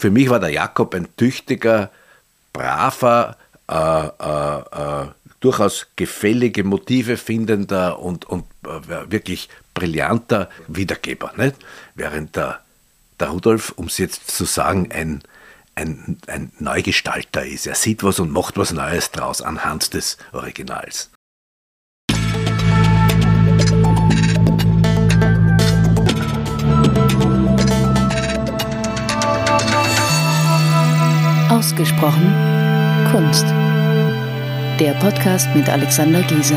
für mich war der Jakob ein tüchtiger, braver, äh, äh, äh, durchaus gefällige Motive findender und, und äh, wirklich brillanter Wiedergeber. Nicht? Während der, der Rudolf, um es jetzt zu sagen, ein, ein, ein Neugestalter ist. Er sieht was und macht was Neues draus anhand des Originals. Ausgesprochen Kunst. Der Podcast mit Alexander Giese.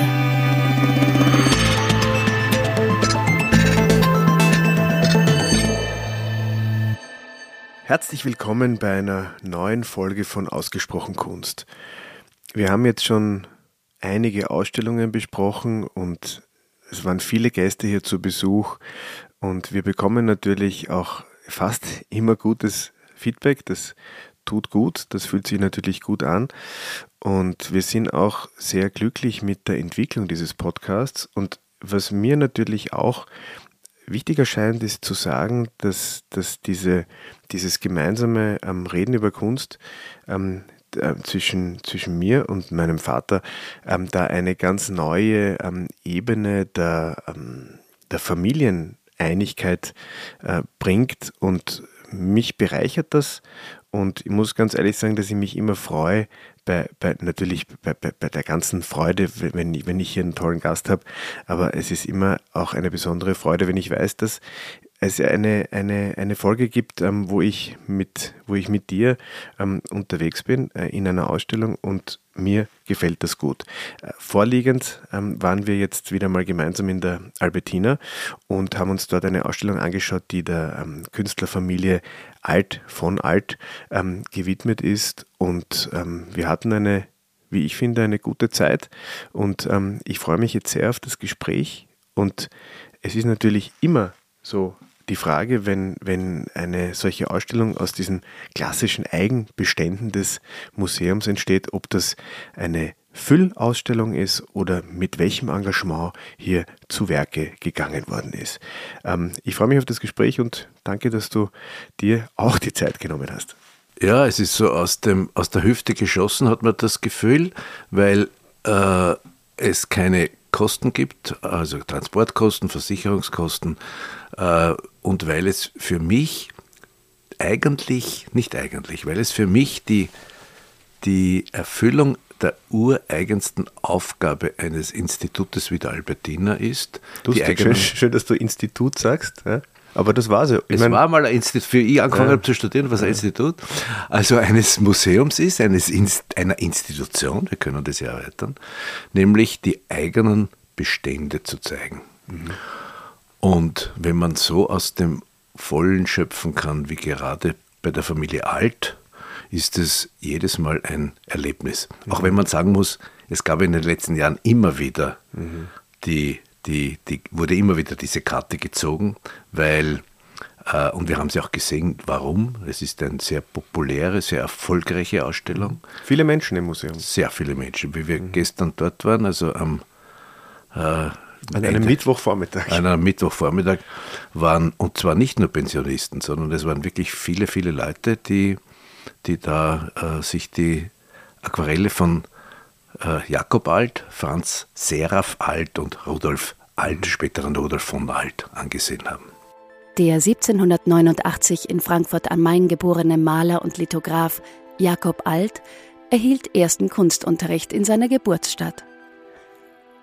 Herzlich willkommen bei einer neuen Folge von Ausgesprochen Kunst. Wir haben jetzt schon einige Ausstellungen besprochen und es waren viele Gäste hier zu Besuch und wir bekommen natürlich auch fast immer gutes Feedback. Das tut gut, das fühlt sich natürlich gut an. Und wir sind auch sehr glücklich mit der Entwicklung dieses Podcasts. Und was mir natürlich auch wichtig erscheint, ist zu sagen, dass, dass diese, dieses gemeinsame ähm, Reden über Kunst ähm, äh, zwischen, zwischen mir und meinem Vater ähm, da eine ganz neue ähm, Ebene der, ähm, der Familieneinigkeit äh, bringt und mich bereichert das und ich muss ganz ehrlich sagen, dass ich mich immer freue, bei, bei natürlich bei, bei, bei der ganzen Freude, wenn ich, wenn ich hier einen tollen Gast habe, aber es ist immer auch eine besondere Freude, wenn ich weiß, dass es eine, eine, eine Folge gibt, ähm, wo, ich mit, wo ich mit dir ähm, unterwegs bin äh, in einer Ausstellung und mir gefällt das gut. Äh, vorliegend ähm, waren wir jetzt wieder mal gemeinsam in der Albertina und haben uns dort eine Ausstellung angeschaut, die der ähm, Künstlerfamilie Alt von Alt ähm, gewidmet ist. Und ähm, wir hatten eine, wie ich finde, eine gute Zeit. Und ähm, ich freue mich jetzt sehr auf das Gespräch. Und es ist natürlich immer so die Frage, wenn, wenn eine solche Ausstellung aus diesen klassischen Eigenbeständen des Museums entsteht, ob das eine Füllausstellung ist oder mit welchem Engagement hier zu Werke gegangen worden ist. Ähm, ich freue mich auf das Gespräch und danke, dass du dir auch die Zeit genommen hast. Ja, es ist so aus, dem, aus der Hüfte geschossen, hat man das Gefühl, weil äh, es keine Kosten gibt, also Transportkosten, Versicherungskosten, äh, und weil es für mich eigentlich, nicht eigentlich, weil es für mich die, die Erfüllung der ureigensten Aufgabe eines Institutes wie der Albertina ist. Lustig, schön, schön, dass du Institut sagst. Ja? Aber das war es ja. es mein, war mal ein Institut, für ich angefangen ja. habe zu studieren, was ein Institut, also eines Museums ist, eines Inst, einer Institution, wir können das ja erweitern, nämlich die eigenen Bestände zu zeigen. Mhm. Und wenn man so aus dem Vollen schöpfen kann, wie gerade bei der Familie Alt, ist es jedes Mal ein Erlebnis. Mhm. Auch wenn man sagen muss, es gab in den letzten Jahren immer wieder mhm. die, die, die, wurde immer wieder diese Karte gezogen, weil, äh, und wir haben sie auch gesehen, warum. Es ist eine sehr populäre, sehr erfolgreiche Ausstellung. Viele Menschen im Museum. Sehr viele Menschen. Wie wir mhm. gestern dort waren, also am äh, an einem Mittwochvormittag. An einem Mittwochvormittag waren, und zwar nicht nur Pensionisten, sondern es waren wirklich viele, viele Leute, die, die da äh, sich die Aquarelle von äh, Jakob Alt, Franz Seraph Alt und Rudolf Alt, späteren Rudolf von Alt, angesehen haben. Der 1789 in Frankfurt am Main geborene Maler und Lithograph Jakob Alt erhielt ersten Kunstunterricht in seiner Geburtsstadt.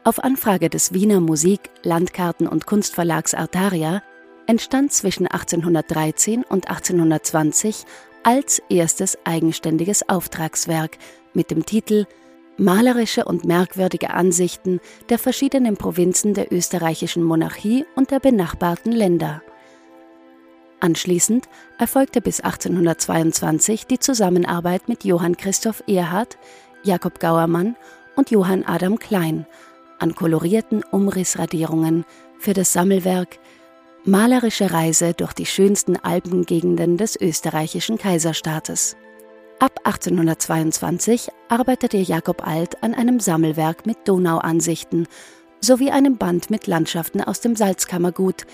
Auf Anfrage des Wiener Musik-, Landkarten- und Kunstverlags Artaria entstand zwischen 1813 und 1820 als erstes eigenständiges Auftragswerk mit dem Titel Malerische und merkwürdige Ansichten der verschiedenen Provinzen der österreichischen Monarchie und der benachbarten Länder. Anschließend erfolgte bis 1822 die Zusammenarbeit mit Johann Christoph Erhard, Jakob Gauermann und Johann Adam Klein an kolorierten Umrissradierungen für das Sammelwerk Malerische Reise durch die schönsten Alpengegenden des österreichischen Kaiserstaates. Ab 1822 arbeitete Jakob Alt an einem Sammelwerk mit Donauansichten sowie einem Band mit Landschaften aus dem Salzkammergut,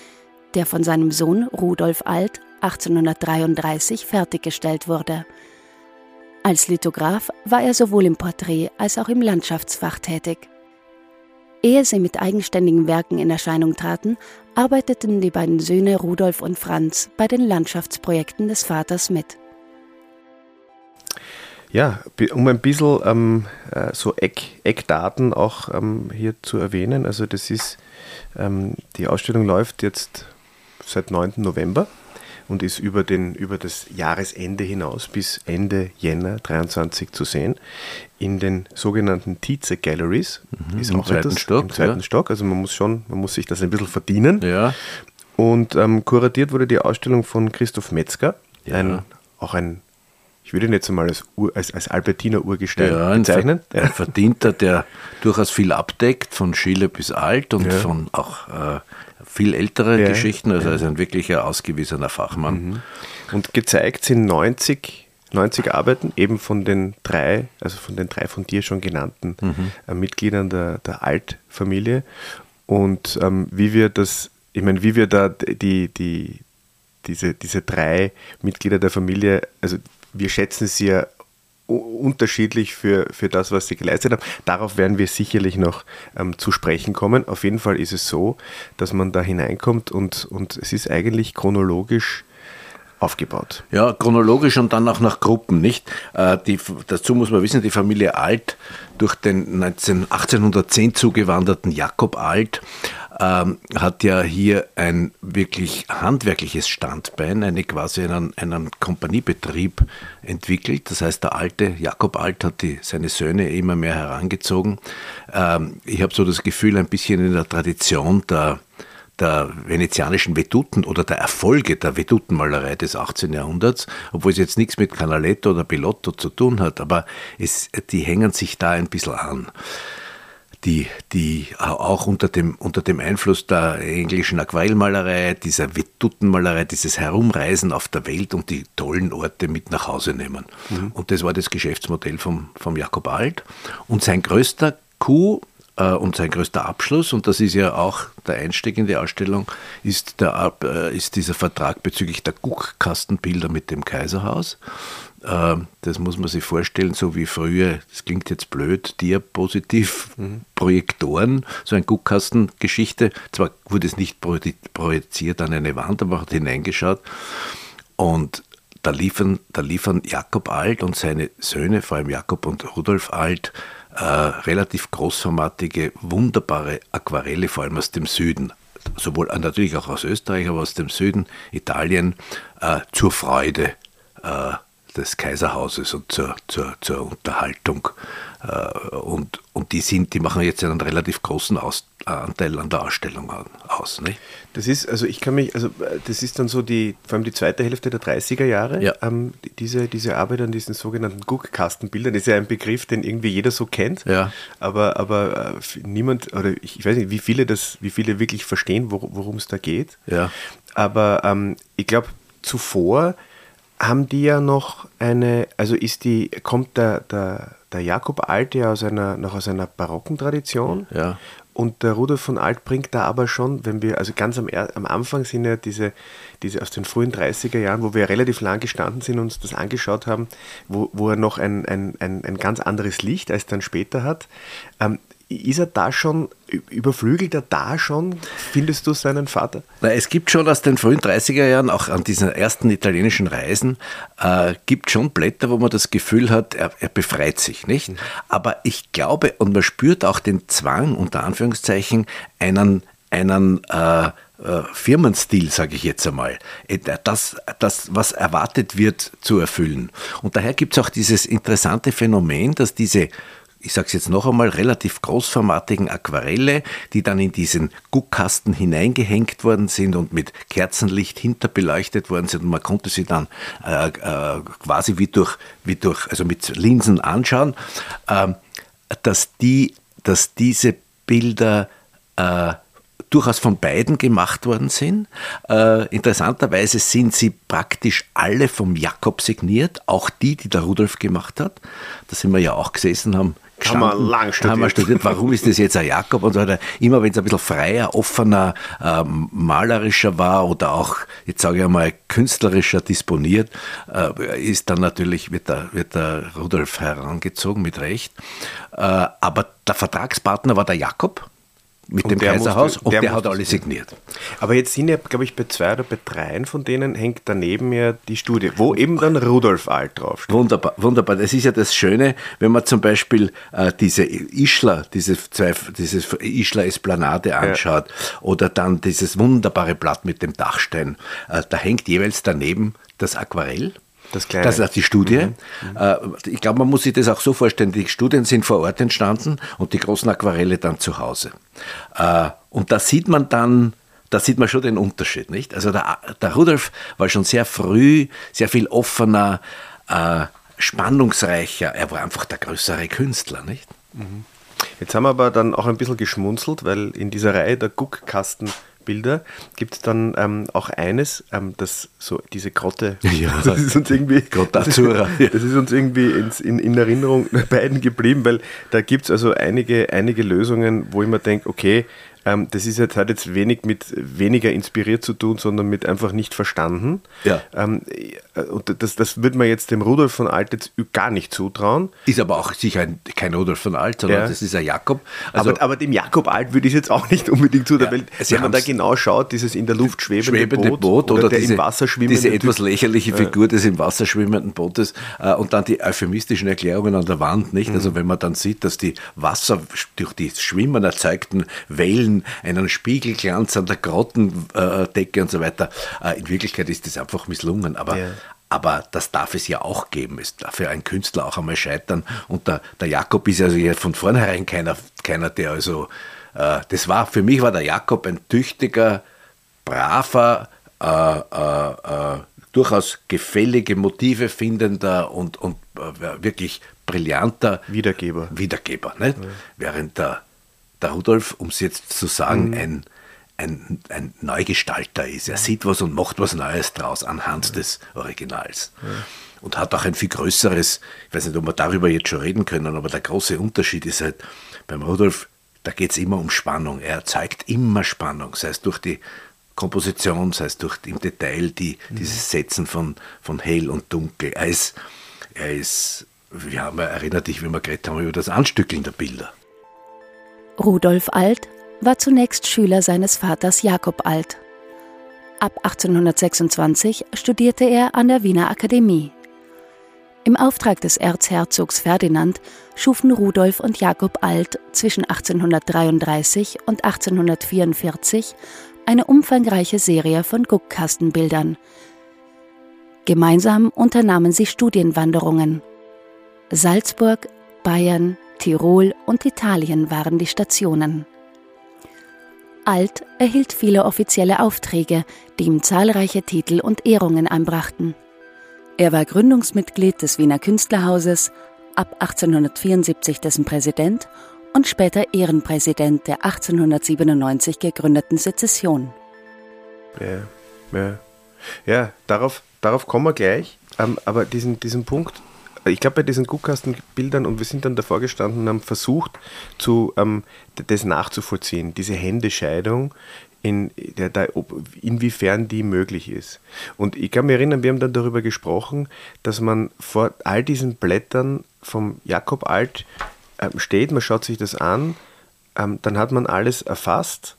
der von seinem Sohn Rudolf Alt 1833 fertiggestellt wurde. Als Lithograph war er sowohl im Porträt als auch im Landschaftsfach tätig. Ehe sie mit eigenständigen Werken in Erscheinung traten, arbeiteten die beiden Söhne Rudolf und Franz bei den Landschaftsprojekten des Vaters mit. Ja, um ein bisschen ähm, äh, so Eck, Eckdaten auch ähm, hier zu erwähnen. Also das ist, ähm, die Ausstellung läuft jetzt seit 9. November und ist über, den, über das Jahresende hinaus bis Ende Jänner 23 zu sehen in den sogenannten Tietze Galleries. Mhm, ist Im zweiten etwas, Stock. Im zweiten ja. Stock, also man muss schon, man muss sich das ein bisschen verdienen. Ja. Und ähm, kuratiert wurde die Ausstellung von Christoph Metzger, ja. ein, auch ein ich würde ihn jetzt einmal als, Ur, als, als Albertiner Urgestein ja, bezeichnen. Ein, ein Verdienter, der durchaus viel abdeckt, von Schiller bis alt und ja. von auch äh, viel ältere ja. Geschichten, also als ein wirklicher ausgewiesener Fachmann. Mhm. Und gezeigt sind 90, 90 Arbeiten, eben von den drei, also von den drei von dir schon genannten mhm. äh, Mitgliedern der, der Alt-Familie. Und ähm, wie wir das, ich meine, wie wir da die, die, diese, diese drei Mitglieder der Familie, also wir schätzen sie ja unterschiedlich für, für das, was sie geleistet haben. Darauf werden wir sicherlich noch ähm, zu sprechen kommen. Auf jeden Fall ist es so, dass man da hineinkommt und, und es ist eigentlich chronologisch aufgebaut. Ja, chronologisch und dann auch nach Gruppen, nicht? Äh, die, dazu muss man wissen, die Familie Alt, durch den 19, 1810 zugewanderten Jakob Alt, ähm, hat ja hier ein wirklich handwerkliches Standbein, eine quasi einen, einen Kompaniebetrieb entwickelt. Das heißt, der alte Jakob Alt hat die, seine Söhne immer mehr herangezogen. Ähm, ich habe so das Gefühl, ein bisschen in der Tradition der der venezianischen Veduten oder der Erfolge der Vedutenmalerei des 18. Jahrhunderts, obwohl es jetzt nichts mit Canaletto oder Pilotto zu tun hat, aber es, die hängen sich da ein bisschen an. Die, die auch unter dem, unter dem Einfluss der englischen Aquarellmalerei, dieser Vedutenmalerei, dieses Herumreisen auf der Welt und die tollen Orte mit nach Hause nehmen. Mhm. Und das war das Geschäftsmodell vom, vom Jakob Alt. Und sein größter Coup äh, und sein größter Abschluss, und das ist ja auch der Einstieg in die Ausstellung, ist, der, äh, ist dieser Vertrag bezüglich der Guckkastenbilder mit dem Kaiserhaus. Äh, das muss man sich vorstellen, so wie früher, das klingt jetzt blöd, Diapositiv-Projektoren, so eine Guckkastengeschichte. Zwar wurde es nicht projiziert an eine Wand, aber hat hineingeschaut. Und da liefern, da liefern Jakob Alt und seine Söhne, vor allem Jakob und Rudolf Alt, äh, relativ großformatige, wunderbare Aquarelle, vor allem aus dem Süden. Sowohl äh, natürlich auch aus Österreich, aber aus dem Süden, Italien, äh, zur Freude äh, des Kaiserhauses und zur, zur, zur Unterhaltung. Äh, und, und die sind, die machen jetzt einen relativ großen Aus, Anteil an der Ausstellung aus. Nicht? Das ist, also ich kann mich, also das ist dann so die, vor allem die zweite Hälfte der 30er Jahre, ja. ähm, diese, diese Arbeit an diesen sogenannten Guckkastenbildern, ist ja ein Begriff, den irgendwie jeder so kennt, ja. aber, aber äh, niemand, oder ich, ich, weiß nicht, wie viele das, wie viele wirklich verstehen, worum es da geht. Ja. Aber ähm, ich glaube, zuvor haben die ja noch eine, also ist die, kommt der, der, der Jakob Alt ja aus einer, noch aus einer barocken Tradition. Ja. Und der Rudolf von Alt bringt da aber schon, wenn wir, also ganz am, am Anfang sind ja diese, diese aus den frühen 30er Jahren, wo wir relativ lang gestanden sind und uns das angeschaut haben, wo, wo er noch ein, ein, ein, ein ganz anderes Licht als dann später hat. Ähm, ist er da schon, überflügelt er da schon, findest du seinen Vater? Na, es gibt schon aus den frühen 30er Jahren, auch an diesen ersten italienischen Reisen, äh, gibt schon Blätter, wo man das Gefühl hat, er, er befreit sich, nicht? Mhm. Aber ich glaube, und man spürt auch den Zwang, unter Anführungszeichen, einen, einen äh, äh Firmenstil, sage ich jetzt einmal, äh, das, das, was erwartet wird, zu erfüllen. Und daher gibt es auch dieses interessante Phänomen, dass diese ich sage es jetzt noch einmal, relativ großformatigen Aquarelle, die dann in diesen Guckkasten hineingehängt worden sind und mit Kerzenlicht hinterbeleuchtet worden sind und man konnte sie dann äh, äh, quasi wie durch, wie durch, also mit Linsen anschauen, äh, dass, die, dass diese Bilder äh, durchaus von beiden gemacht worden sind. Äh, interessanterweise sind sie praktisch alle vom Jakob signiert, auch die, die der Rudolf gemacht hat. Da sind wir ja auch gesessen, haben Haben wir lang studiert. Haben wir studiert, warum ist das jetzt ein Jakob und so weiter. Immer wenn es ein bisschen freier, offener, ähm, malerischer war oder auch, jetzt sage ich einmal, künstlerischer disponiert, äh, ist dann natürlich, wird der, wird der Rudolf herangezogen, mit Recht. Äh, aber der Vertragspartner war der Jakob mit und dem Kaiserhaus musste, und der, der hat alle signiert. Aber jetzt sind ja, glaube ich, bei zwei oder bei dreien von denen hängt daneben ja die Studie, wo eben dann Rudolf Alt draufsteht. Wunderbar, wunderbar. Das ist ja das Schöne, wenn man zum Beispiel äh, diese Ischler, diese zwei, dieses Ischler Esplanade anschaut ja. oder dann dieses wunderbare Blatt mit dem Dachstein, äh, da hängt jeweils daneben das Aquarell das, Kleine. das ist die Studie. Mhm. mhm. Ich glaube, man muss sich das auch so vorstellen. Die Studien sind vor Ort entstanden und die großen Aquarelle dann zu Hause. Äh, und da sieht man dann, da sieht man schon den Unterschied, nicht? Also der, der Rudolf war schon sehr früh, sehr viel offener, äh, spannungsreicher. Er war einfach der größere Künstler, nicht? Mhm. Jetzt haben wir aber dann auch ein bisschen geschmunzelt, weil in dieser Reihe der Guckkasten Bilder. Gibt es dann ähm, auch eines, ähm, das so diese Grotte, ja, das ist uns irgendwie, das ist, das ist uns irgendwie ins, in, in Erinnerung beiden geblieben, weil da gibt es also einige, einige Lösungen, wo ich mir denke, okay, ähm, das ist jetzt, hat jetzt wenig mit weniger inspiriert zu tun, sondern mit einfach nicht verstanden. Ja. Ähm, äh, und das, das würde man jetzt dem Rudolf von Alt jetzt gar nicht zutrauen. Ist aber auch sicher ein, kein Rudolf von Alt, sondern ja. das ist ein Jakob. Also, aber, aber dem Jakob Alt würde ich jetzt auch nicht unbedingt zutrauen, ja, weil wenn man da genau schaut, dieses in der Luft schwebende, schwebende Boot, Boot, oder, der diese, im Wasser schwimmende diese etwas lächerliche Figur ja. des im Wasser schwimmenden Bootes äh, und dann die euphemistischen Erklärungen an der Wand, nicht? Mhm. Also wenn man dann sieht, dass die Wasser durch die Schwimmen erzeugten Wellen einen Spiegelglanz an der Grottendecke und so weiter, äh, in Wirklichkeit ist das einfach misslungen. Aber ja. Aber das darf es ja auch geben. Es darf ja ein Künstler auch einmal scheitern. Und der, der Jakob ist also von vornherein keiner, keiner der also, äh, das war, für mich war der Jakob ein tüchtiger, braver, äh, äh, äh durchaus gefällige Motive findender und, und äh, wirklich brillanter Wiedergeber. Wiedergeber nicht? Ja. Während der, der Rudolf, um es jetzt zu sagen, mhm. ein ein, ein Neugestalter ist. Er sieht was und macht was Neues draus anhand des Originals. Und hat auch ein viel größeres, ich weiß nicht, ob wir darüber jetzt schon reden können, aber der große Unterschied ist halt, beim Rudolf, da geht es immer um Spannung. Er erzeugt immer Spannung, sei es durch die Komposition, sei es durch im Detail die, mhm. dieses Setzen von, von hell und dunkel. Er ist, er ist, wir haben erinnert dich, wie wir geredet haben über das Anstückeln der Bilder. Rudolf Alt war zunächst Schüler seines Vaters Jakob Alt. Ab 1826 studierte er an der Wiener Akademie. Im Auftrag des Erzherzogs Ferdinand schufen Rudolf und Jakob Alt zwischen 1833 und 1844 eine umfangreiche Serie von Guckkastenbildern. Gemeinsam unternahmen sie Studienwanderungen. Salzburg, Bayern, Tirol und Italien waren die Stationen. Alt erhielt viele offizielle Aufträge, die ihm zahlreiche Titel und Ehrungen einbrachten. Er war Gründungsmitglied des Wiener Künstlerhauses, ab 1874 dessen Präsident und später Ehrenpräsident der 1897 gegründeten Sezession. Ja, ja. ja darauf, darauf kommen wir gleich. Ähm, aber diesen, diesen Punkt ich glaube, bei diesen Guckkastenbildern, und wir sind dann davor gestanden und haben versucht, zu, ähm, das nachzuvollziehen, diese Händescheidung, in, der, der, inwiefern die möglich ist. Und ich kann mich erinnern, wir haben dann darüber gesprochen, dass man vor all diesen Blättern vom Jakob Alt äh, steht, man schaut sich das an, ähm, dann hat man alles erfasst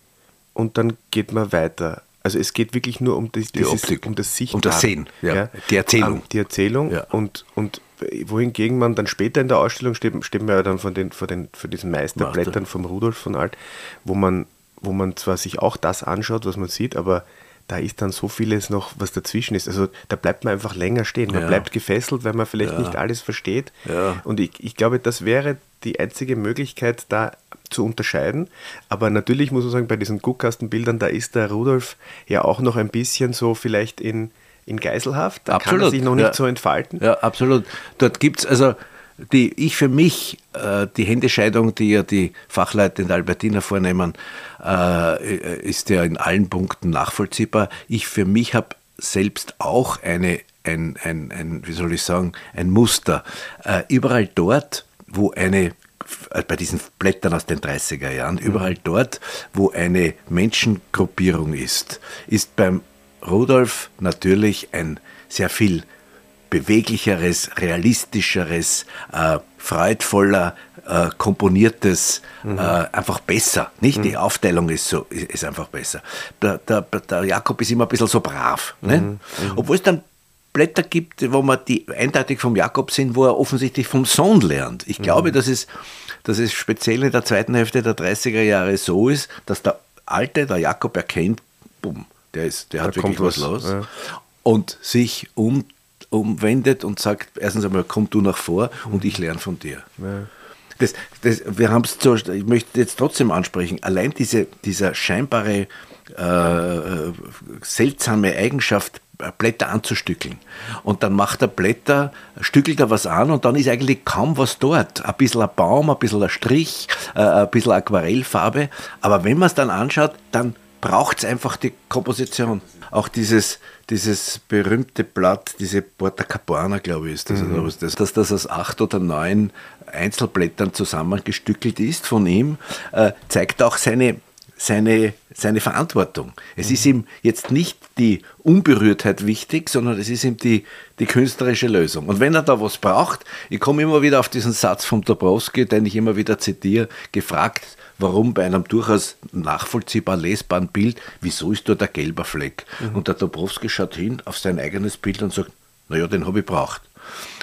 und dann geht man weiter. Also es geht wirklich nur um, die, die Optik, um das Sichtbare. Um das Sehen, ja. ja. Die Erzählung. Um, die Erzählung ja. und, und wohingegen man dann später in der Ausstellung steht, steht man ja dann von den, von den, von diesen Meisterblättern vom Rudolf von Alt, wo man, wo man zwar sich auch das anschaut, was man sieht, aber da ist dann so vieles noch, was dazwischen ist. Also da bleibt man einfach länger stehen. Man ja. bleibt gefesselt, weil man vielleicht ja. nicht alles versteht. Ja. Und ich, ich glaube, das wäre die einzige Möglichkeit, da zu unterscheiden. Aber natürlich muss man sagen, bei diesen Guckkastenbildern, da ist der Rudolf ja auch noch ein bisschen so vielleicht in, in Geiselhaft. Da absolut. kann er sich noch nicht ja. so entfalten. Ja, absolut. Dort gibt es also die, ich für mich, äh, die Händescheidung, die ja die Fachleute in der Albertina vornehmen, äh, ist ja in allen Punkten nachvollziehbar. Ich für mich habe selbst auch eine, ein, ein, ein, wie soll ich sagen, ein Muster. Äh, überall dort, wo eine äh, bei diesen Blättern aus den 30er Jahren, mhm. überall dort, wo eine Menschengruppierung ist, ist beim Rudolf natürlich ein sehr viel beweglicheres, realistischeres, äh, freudvoller, äh, komponiertes, mhm. äh, einfach besser. Nicht? Mhm. Die Aufteilung ist, so, ist, ist einfach besser. Der, der, der, Jakob ist immer ein bisschen so brav. Ne? Mhm. Obwohl es dann Blätter gibt, wo man die eindeutig vom Jakob sind, wo er offensichtlich vom Sohn lernt. Ich glaube, mhm. dass, es, dass es speziell in der zweiten Hälfte der 30er Jahre so ist, dass der Alte, der Jakob erkennt, bumm, der, ist, der hat wirklich was, was los. Ja. Und sich um, umwendet und sagt, erstens einmal, komm du nach vor und ich lerne von dir. Ja. Das, das, wir haben es ich möchte jetzt trotzdem ansprechen, allein diese, dieser scheinbare äh, äh seltsame Eigenschaft, Blätter anzustückeln. Und dann macht er Blätter, stückelt er was an und dann ist eigentlich kaum was dort. Ein bisschen ein Baum, ein bisschen ein Strich, äh, ein bisschen Aquarellfarbe. Aber wenn man es dann anschaut, dann braucht es einfach die Komposition. Auch dieses, dieses berühmte Blatt, diese Porta Capuana, glaube ich, ist das, mhm. das, dass das aus acht oder neun Einzelblättern zusammengestückelt ist von ihm, äh, zeigt auch seine seine, seine Verantwortung. Es mhm. ist ihm jetzt nicht die Unberührtheit wichtig, sondern es ist ihm die, die künstlerische Lösung. Und wenn er da was braucht, ich komme immer wieder auf diesen Satz von Dabrowski, den ich immer wieder zitiere, gefragt, warum bei einem durchaus nachvollziehbar lesbaren Bild, wieso ist dort ein gelber Fleck? Mhm. Und der Dabrowski schaut hin auf sein eigenes Bild und sagt, naja, den habe ich braucht.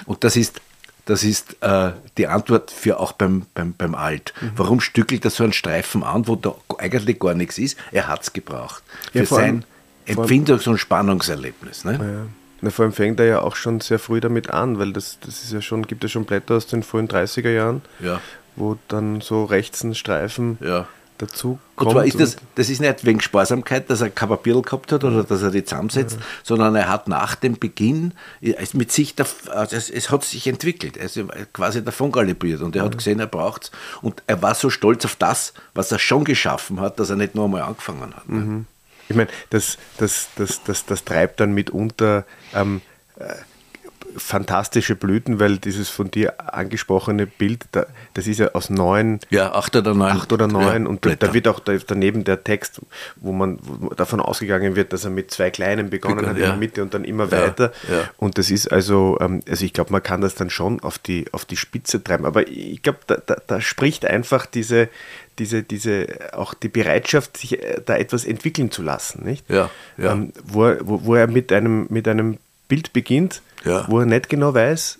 Und das ist das ist äh, die Antwort für auch beim, beim, beim Alt. Mhm. Warum stückelt er so einen Streifen an, wo da eigentlich gar nichts ist? Er hat es gebraucht. Für ja, sein Empfindungs- und Spannungserlebnis. Ne? Ja. Na, vor allem fängt er ja auch schon sehr früh damit an, weil das, das ist ja schon, gibt ja schon Blätter aus den frühen 30er Jahren, ja. Wo dann so rechts ein Streifen ja dazu kommt. Und zwar ist das, das ist nicht wegen Sparsamkeit, dass er kein Papier gehabt hat oder dass er die zusammensetzt, ja. sondern er hat nach dem Beginn mit sich, also es, es, hat sich entwickelt, er ist quasi davon galibiert und er ja. hat gesehen, er braucht es und er war so stolz auf das, was er schon geschaffen hat, dass er nicht nur einmal angefangen hat. Mhm. Ich meine, das, das, das, das, das treibt dann mitunter ähm, äh, fantastische Blüten, weil dieses von dir angesprochene Bild, da, das ist ja aus neun. Ja, acht oder neun. Acht oder neun. Ja, und da, da, wird auch daneben der Text, wo man wo davon ausgegangen wird, dass er mit zwei kleinen begonnen Begon, hat in ja. der Mitte und dann immer weiter. Und das ist also, ähm, also ich glaube, man kann das dann schon auf die, auf die Spitze treiben. Aber ich glaube, da, da, da spricht einfach diese, diese, diese, auch die Bereitschaft, sich äh, da etwas entwickeln zu lassen, nicht? Ja, ja. Ähm, wo, wo, wo er mit einem, mit einem Bild beginnt, ja. wo er nicht genau weiß,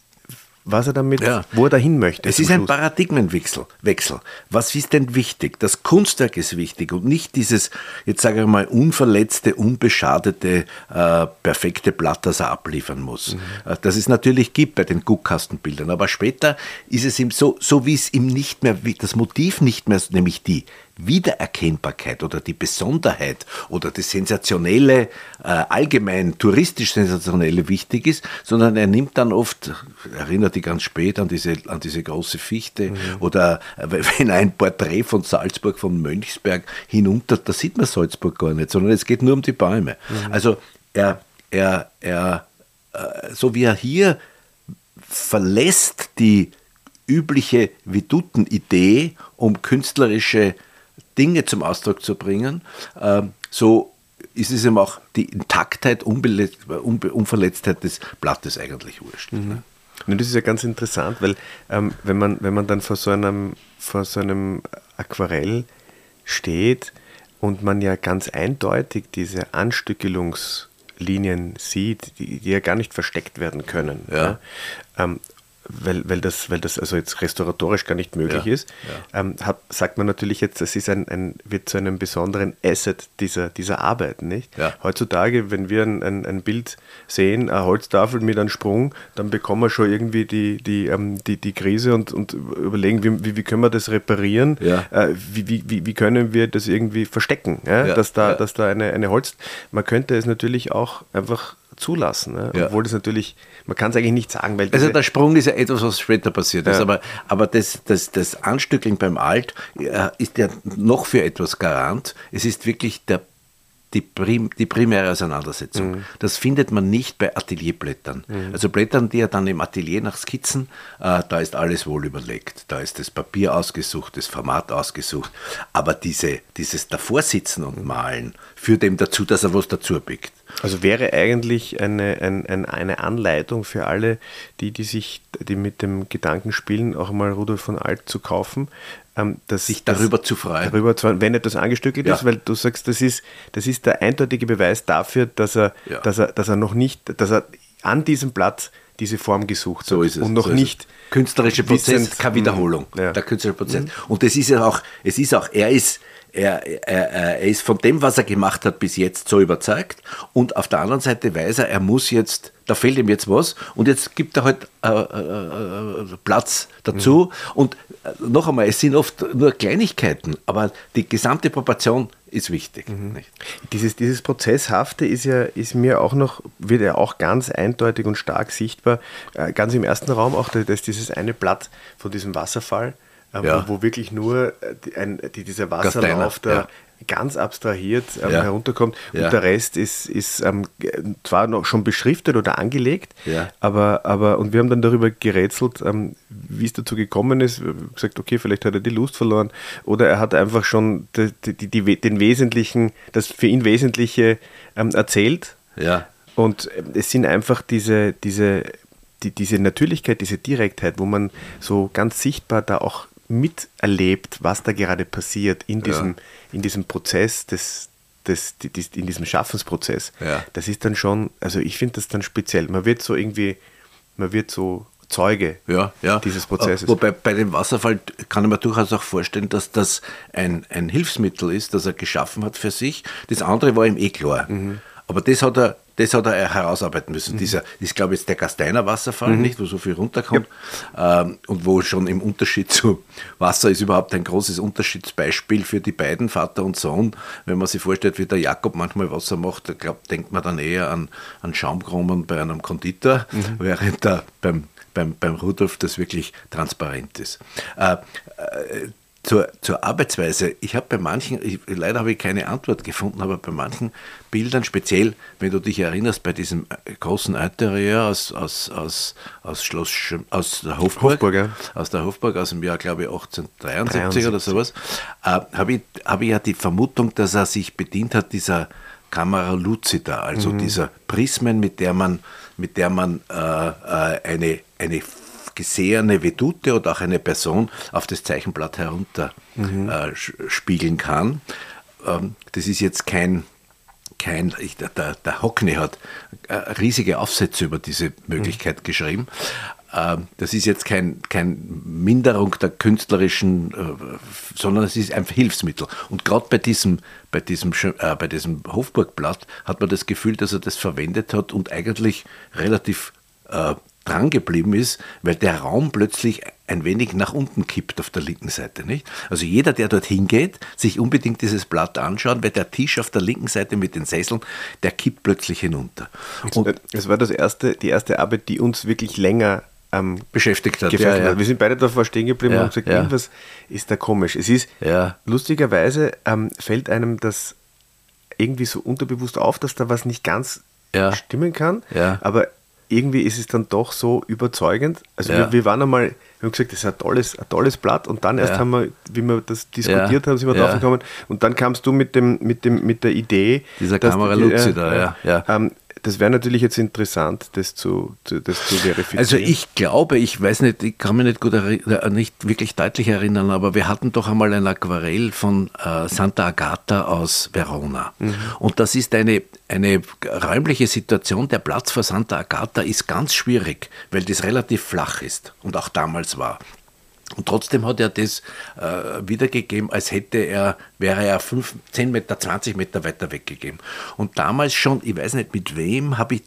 was er damit, ja. wo er dahin möchte. Es ist Schluss. ein Paradigmenwechsel. Wechsel. Was ist denn wichtig? Das Kunstwerk ist wichtig und nicht dieses, jetzt sage ich mal, unverletzte, unbeschadete, äh, perfekte Blatt, das er abliefern muss. Mhm. Äh, das es natürlich gibt bei den Guckkastenbildern. Aber später ist es ihm so, so wie es ihm nicht mehr, das Motiv nicht mehr, nämlich die Wiedererkennbarkeit oder die Besonderheit oder das Sensationelle, äh, allgemein touristisch Sensationelle wichtig ist, sondern er nimmt dann oft, erinnert die ganz spät an diese, an diese große Fichte mhm. oder äh, wenn ein Porträt von Salzburg, von Mönchsberg hinunter, da sieht man Salzburg gar nicht, sondern es geht nur um die Bäume. Mhm. Also er, er, er, äh, so wie er hier verlässt die übliche Veduten-Idee, um künstlerische Dinge zum Ausdruck zu bringen, ähm, so ist es ihm auch die Intaktheit, Unverletztheit des Blattes eigentlich wurscht. Mhm. Und das ist ja ganz interessant, weil ähm, wenn, man, wenn man dann vor so, einem, vor so einem Aquarell steht und man ja ganz eindeutig diese Anstückelungslinien sieht, die, die ja gar nicht versteckt werden können. Ja. ja ähm, weil, weil, das, weil das also jetzt restauratorisch gar nicht möglich ja, ist, ja. Ähm, hat, sagt man natürlich jetzt, das ist ein, ein, wird zu einem besonderen Asset dieser, dieser Arbeit. Nicht? Ja. Heutzutage, wenn wir ein, ein, ein, Bild sehen, eine Holztafel mit einem Sprung, dann bekommen wir schon irgendwie die, die, ähm, die, die Krise und, und überlegen, wie, wie, wie können wir das reparieren, äh, wie, wie, wie können wir das irgendwie verstecken, dass da, dass da eine, eine Holz... Man könnte es natürlich auch einfach zulassen, ne? obwohl das natürlich man kann es eigentlich nicht sagen. Weil also der Sprung ist ja etwas, was später passiert ist, aber, aber das, das, das Anstückeln beim Alt äh, ist ja noch für etwas garant. Es ist wirklich der die, prim, die primäre Auseinandersetzung. Mhm. Das findet man nicht bei Atelierblättern. Mhm. Also Blättern, die er dann im Atelier nach Skizzen, äh, da ist alles wohl überlegt. Da ist das Papier ausgesucht, das Format ausgesucht. Aber diese, dieses Davorsitzen und Malen führt eben dazu, dass er was dazu biegt. Also wäre eigentlich eine, eine, eine Anleitung für alle, die, die sich, die mit dem Gedanken spielen, auch mal Rudolf von Alt zu kaufen, ähm, dass sich darüber zu freuen. Darüber zu, wenn etwas angestückelt ja. ist, weil du sagst, das ist, das ist der eindeutige Beweis dafür, dass er, ja. dass er, dass er noch nicht, dass er an diesem Platz diese Form gesucht so ist es, und noch so nicht künstlerische Prozess, keine Wiederholung. Ja. Der künstlerische Prozess. Mhm. Und das ist ja auch, es ist auch, er ist er, er, er ist von dem, was er gemacht hat, bis jetzt so überzeugt. Und auf der anderen Seite weiß er, er muss jetzt, da fehlt ihm jetzt was. Und jetzt gibt er halt äh, äh, äh Platz dazu. Mhm. Und äh, noch einmal, es sind oft nur Kleinigkeiten, aber die gesamte Proportion ist wichtig. Mhm. Dieses, dieses Prozesshafte ist ja, ist mir auch noch, wird ja auch ganz eindeutig und stark sichtbar. Äh, ganz im ersten Raum auch, da ist dieses eine Blatt von diesem Wasserfall ähm, ja. wo, wo, wirklich nur äh, ein, die, dieser Wasserlauf da ja. Ganz abstrahiert ähm, ja. herunterkommt und der Rest ist, ist ähm, zwar noch schon beschriftet oder angelegt, aber, aber und wir haben dann darüber gerätselt, ähm, wie es dazu gekommen ist, wir haben gesagt, okay, vielleicht hat er die Lust verloren oder er hat einfach schon die, die, die den Wesentlichen, das für ihn Wesentliche ähm, erzählt. Ja. Und äh, es sind einfach diese, diese die, diese Natürlichkeit, diese Direktheit, wo man so ganz sichtbar da auch miterlebt, was da gerade passiert in diesem, ja. in diesem Prozess des, des, des, in diesem Schaffensprozess. Ja. Das ist dann schon, also ich finde das dann speziell. Man wird so irgendwie, man wird so Zeuge ja, ja. dieses Prozesses. Wobei bei dem Wasserfall kann ich mir durchaus auch vorstellen, dass das ein, ein Hilfsmittel ist, das er geschaffen hat für sich. Das andere war ihm eh klar. Mhm. Aber das hat er das hat er herausarbeiten müssen. Mhm. Dieser ist, glaube ich, jetzt der Gasteiner Wasserfall, mhm. nicht, wo so viel runterkommt. Ja. Ähm, und wo schon im Unterschied zu Wasser ist überhaupt ein großes Unterschiedsbeispiel für die beiden, Vater und Sohn. Wenn man sich vorstellt, wie der Jakob manchmal Wasser macht, glaub, denkt man dann eher an, an Schaumkromen bei einem Konditor, mhm. während da beim, beim, beim Rudolf das wirklich transparent ist. Äh, äh, zur, zur Arbeitsweise. Ich habe bei manchen, ich, leider habe ich keine Antwort gefunden, aber bei manchen Bildern, speziell, wenn du dich erinnerst, bei diesem äh, großen Interieur aus, aus, aus, aus Schloss, aus der Hofburg, Hofburg ja. aus der Hofburg aus dem Jahr, glaube ich, 1873 73. oder sowas, äh, habe ich, hab ich ja die Vermutung, dass er sich bedient hat dieser Kamera lucida, also mhm. dieser Prismen, mit der man, mit der man äh, äh eine, eine gesehene Vedute oder auch eine Person auf das Zeichenblatt herunter mhm. äh, spiegeln kann. Ähm, das ist jetzt kein, kein ich, der, der Hockney hat äh, riesige Aufsätze über diese Möglichkeit mhm. geschrieben. Ähm, das ist jetzt kein, kein Minderung der künstlerischen, äh, sondern es ist ein Hilfsmittel. Und gerade bei diesem, bei, diesem, äh, bei diesem Hofburgblatt hat man das Gefühl, dass er das verwendet hat und eigentlich relativ äh, dran geblieben ist, weil der Raum plötzlich ein wenig nach unten kippt auf der linken Seite. Nicht? Also jeder, der dorthin geht, sich unbedingt dieses Blatt anschauen, weil der Tisch auf der linken Seite mit den Sesseln, der kippt plötzlich hinunter. Und es war das erste, die erste Arbeit, die uns wirklich länger ähm, beschäftigt hat. Ja, ja. Wir sind beide davor stehen geblieben ja, und haben gesagt, irgendwas ist da komisch. Es ist lustigerweise ähm, fällt einem das irgendwie so unterbewusst auf, dass da was nicht ganz stimmen kann. Aber irgendwie ist es dann doch so überzeugend. Also ja. wir, wir, waren einmal, wir haben gesagt, das ist ein tolles, ein tolles Blatt und dann erst ja. haben wir, wie wir das diskutiert ja. haben, sind wir drauf gekommen und dann kamst du mit dem, mit dem, mit der Idee. Dieser Kamera Luzi da, ja. ja. Ähm, das wäre natürlich jetzt interessant, das zu, das zu verifizieren. Also ich glaube, ich weiß nicht, ich kann mich nicht gut äh, nicht wirklich deutlich erinnern, aber wir hatten doch einmal ein Aquarell von äh, Santa Agata aus Verona. Mhm. Und das ist eine, eine räumliche Situation. Der Platz vor Santa Agata ist ganz schwierig, weil das relativ flach ist und auch damals war. Und trotzdem hat er das äh, wiedergegeben, als hätte er, wäre er 5, 10 Meter, 20 Meter weiter weggegeben. Und damals schon, ich weiß nicht mit wem, ich,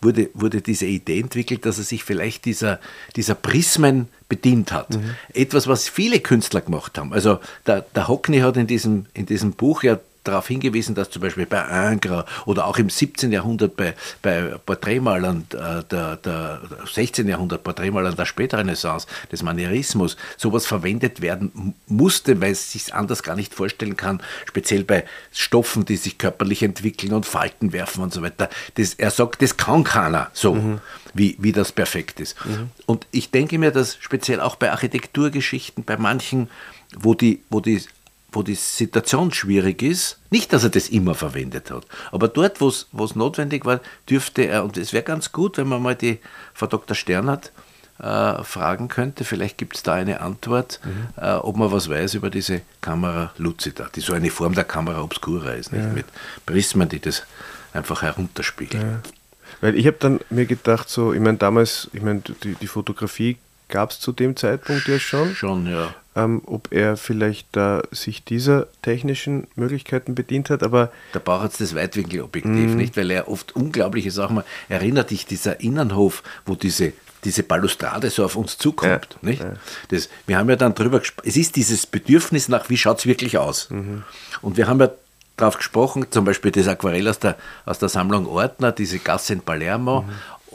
wurde, wurde diese Idee entwickelt, dass er sich vielleicht dieser, dieser Prismen bedient hat. Mhm. Etwas, was viele Künstler gemacht haben. Also der, der Hockney hat in diesem, in diesem Buch ja darauf hingewiesen, dass zum Beispiel bei Ingres oder auch im 17. Jahrhundert bei, bei Porträtmalern äh, der, der 16. Jahrhundert Porträtmalern der Spätrenaissance, des Manierismus, sowas verwendet werden musste, weil es sich anders gar nicht vorstellen kann, speziell bei Stoffen, die sich körperlich entwickeln und Falten werfen und so weiter. Das, er sagt, das kann keiner so, mhm. wie, wie das perfekt ist. Mhm. Und ich denke mir, dass speziell auch bei Architekturgeschichten, bei manchen, wo die, wo die wo die Situation schwierig ist, nicht, dass er das immer verwendet hat, aber dort, wo es notwendig war, dürfte er, und es wäre ganz gut, wenn man mal die Frau Dr. Sternert äh, fragen könnte, vielleicht gibt es da eine Antwort, mhm. äh, ob man was weiß über diese Kamera Lucida, die so eine Form der Kamera Obscura ist, nicht? Ja. mit Prismen, die das einfach herunterspiegeln. Ja. Weil ich habe dann mir gedacht, so, ich meine, damals, ich meine, die, die Fotografie gab es zu dem Zeitpunkt ja schon. Schon, ja ähm, ob er vielleicht da sich dieser technischen Möglichkeiten bedient hat, aber... Da braucht jetzt das Weitwinkelobjektiv, mm. nicht? Weil er oft unglaubliche Sachen, erinnert dich dieser Innenhof, wo diese diese Balustrade so auf uns zukommt. Ja, nicht? Ja. Das, wir haben ja dann drüber gesprochen, es ist dieses Bedürfnis nach, wie schaut es wirklich aus? Mhm. Und wir haben ja darauf gesprochen, zum Beispiel das Aquarell aus der, aus der Sammlung Ordner, diese Gasse in Palermo, mhm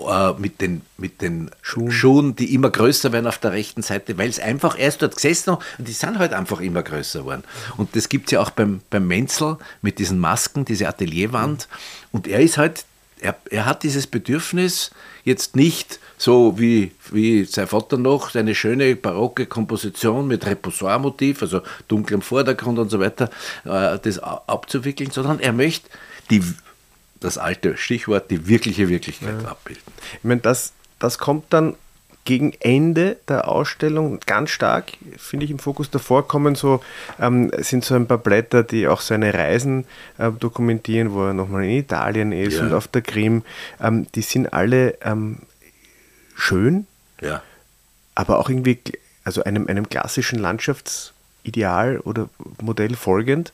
äh, mit den, mit den Schuhen. Schuhen. die immer größer werden auf der rechten Seite, weil es einfach erst dort gesessen und die sind halt einfach immer größer geworden. Und das gibt es ja auch beim, beim Menzel mit diesen Masken, diese Atelierwand. Und er ist halt, er, er hat dieses Bedürfnis, jetzt nicht so wie, wie sein Vater noch, seine schöne barocke Komposition mit Repoussoir-Motiv, also dunklem Vordergrund und so weiter, äh, das abzuwickeln, sondern er möchte die das alte Stichwort, die wirkliche Wirklichkeit ja. abbilden. Ich meine, das, das kommt dann gegen Ende der Ausstellung ganz stark, finde ich, im Fokus. Davor kommen so, ähm, sind so ein paar Blätter, die auch seine Reisen äh, dokumentieren, wo er nochmal in Italien ist ja. und auf der Krim. Ähm, die sind alle ähm, schön, ja. aber auch irgendwie, also einem, einem klassischen Landschaftsideal oder Modell folgend.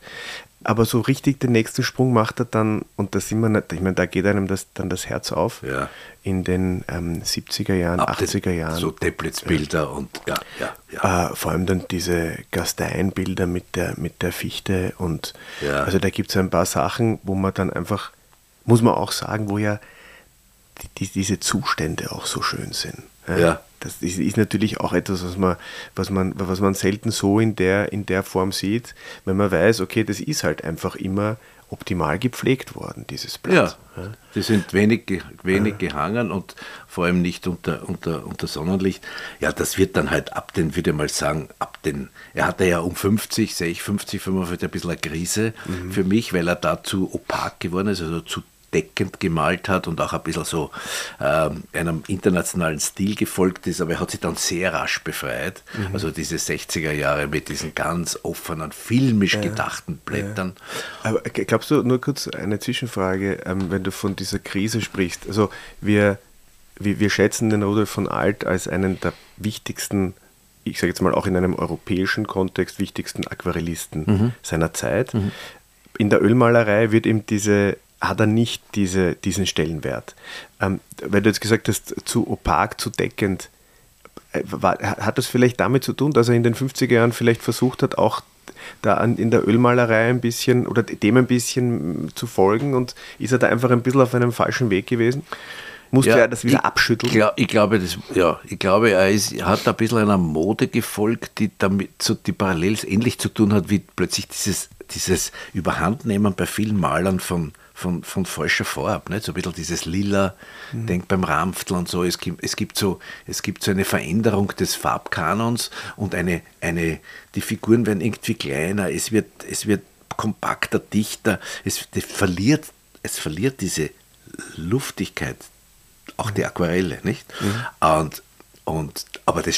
Aber so richtig den nächsten Sprung macht er dann, und da sind wir nicht, ich meine, da geht einem das, dann das Herz auf, ja. in den ähm, 70er Jahren, Ab 80er Jahren. So Teplitz-Bilder ja. und ja, ja, ja. Äh, vor allem dann diese Gastein-Bilder mit der, mit der Fichte und also da gibt es ein paar Sachen, wo man dann einfach, muss man auch sagen, wo ja die, diese Zustände auch so schön sind. Ja. Das ist, ist, natürlich auch etwas, was man, was, man, was man selten so in der, in der Form sieht, wenn man weiß, okay, das ist halt einfach immer optimal gepflegt worden, dieses Blatt. Ja, die sind wenig, wenig ja. gehangen und vor allem nicht unter, unter, unter Sonnenlicht. Ja, das wird dann halt ab den, würde ich mal sagen, ab den, er hatte ja um 50, sehe ich 50, 45 ein bisschen eine Krise mhm. für mich, weil er da zu opak geworden ist, also zu deckend gemalt hat und auch ein bisschen so äh, einem internationalen Stil gefolgt ist, aber er hat sich dann sehr rasch befreit. Mhm. Also diese 60er Jahre mit diesen ganz offenen, filmisch ja, gedachten Blättern. Ja. Aber glaubst du, nur kurz eine Zwischenfrage, ähm, wenn du von dieser Krise sprichst, also wir, wir, wir schätzen den Rudolf von Alt als einen der wichtigsten ich sage jetzt mal auch in einem europäischen Kontext wichtigsten Aquarellisten mhm. seiner Zeit. Mhm. In der Ölmalerei wird ihm diese hat er nicht diese, diesen Stellenwert. Ähm, weil du jetzt gesagt hast, zu opak, zu deckend, äh, war, hat das vielleicht damit zu tun, dass er in den 50er Jahren vielleicht versucht hat, auch da an, in der Ölmalerei ein bisschen oder dem ein bisschen zu folgen und ist er da einfach ein bisschen auf einem falschen Weg gewesen? Musste ja, er das wieder ich, abschütteln? Glaub, ich glaube, das, ja, ich glaube, er, ist, hat ein bisschen einer Mode gefolgt, die damit so die parallel ähnlich zu tun hat, wie plötzlich dieses, dieses Überhandnehmen bei vielen Malern von, von, von falscher Farbe. Nicht? So ein bisschen dieses Lila, mhm. denk beim Ramftl und so. Es gibt, es, gibt so. es gibt so eine Veränderung des Farbkanons und eine, eine, die Figuren werden irgendwie kleiner, es wird, es wird kompakter, dichter, es, verliert, es verliert diese Luftigkeit, auch die Aquarelle, nicht? Mhm. Und, und, aber das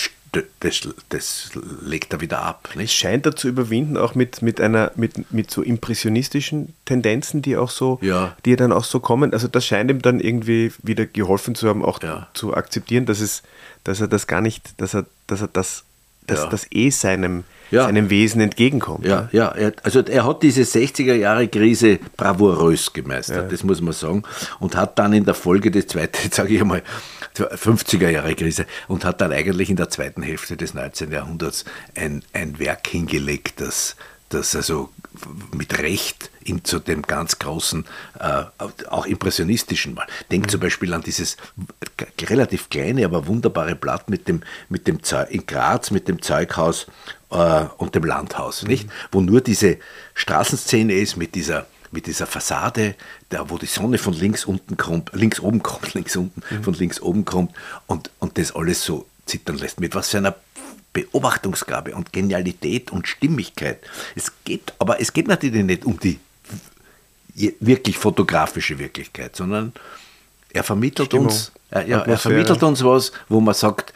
das, das legt er wieder ab. Nicht? Scheint er zu überwinden, auch mit, mit einer, mit, mit so impressionistischen Tendenzen, die auch so, ja. die dann auch so kommen. Also das scheint ihm dann irgendwie wieder geholfen zu haben, auch ja. zu akzeptieren, dass es, dass er das gar nicht, dass er, dass er das, dass ja. das eh seinem, seinem Wesen entgegenkommt. Ja, ja. Er, also er hat diese 60er Jahre Krise bravourös gemeistert, das muss man sagen, und hat dann in der Folge des zweiten, sage ich einmal, 50er Jahre Krise und hat dann eigentlich in der zweiten Hälfte des 19. Jahrhunderts ein, ein Werk hingelegt, das, das also mit Recht in, zu dem ganz großen, äh, auch impressionistischen Mal. Denk mhm. zum Beispiel an dieses relativ kleine, aber wunderbare Blatt mit dem, mit dem in Graz mit dem Zeughaus äh, und dem Landhaus, mhm. nicht? Wo nur diese Straßenszene ist mit dieser mit dieser Fassade, da wo die Sonne von links unten kommt, links oben kommt, links unten, mhm. von links oben kommt und, und das alles so zittern lässt. Mit was für einer Beobachtungsgabe und Genialität und Stimmigkeit. Es geht, aber es geht natürlich nicht um die wirklich fotografische Wirklichkeit, sondern er vermittelt Stimmung, uns, äh, ja, er vermittelt uns was, wo man sagt,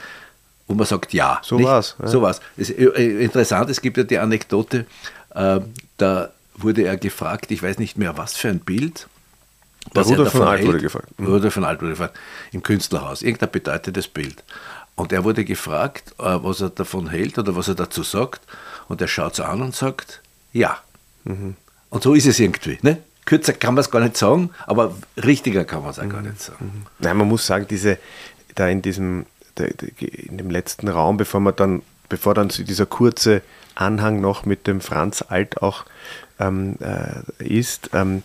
wo man sagt, ja. So nicht? war's. Ja. So war's. Es ist äh, interessant, es gibt ja die Anekdote, äh, da wurde er gefragt, ich weiß nicht mehr, was für ein Bild. Der Rudolf von Alt wurde gefragt. Mhm. Rudolf von Alt wurde gefragt, im Künstlerhaus, irgendein bedeutendes Bild. Und er wurde gefragt, äh, was er davon hält oder was er dazu sagt. Und er schaut es an und sagt, ja. Mhm. Und so ist es irgendwie. Ne? Kürzer kann man es gar nicht sagen, aber richtiger kann man es auch mhm. gar nicht sagen. Mhm. Nein, man muss sagen, diese, da in diesem, in dem letzten Raum, bevor man dann, bevor dann dieser kurze Anhang noch mit dem Franz Alt auch ähm, äh, ist, ähm,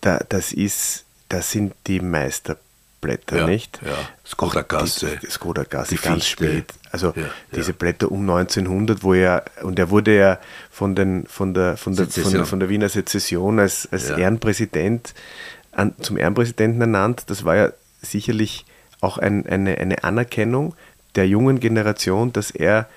da, das ist, das sind die Meister Blätter, ja, nicht? Ja. Skoda-Gasse. Skoda-Gasse, ganz spät. Also ja, diese ja. Blätter um 1900, wo er, und er wurde ja von, den, von, der, von, der, von, der, von der Wiener Sezession als, als Ehrenpräsident an, zum Ehrenpräsidenten ernannt. Das war ja sicherlich auch ein, eine, eine Anerkennung der jungen Generation, dass er,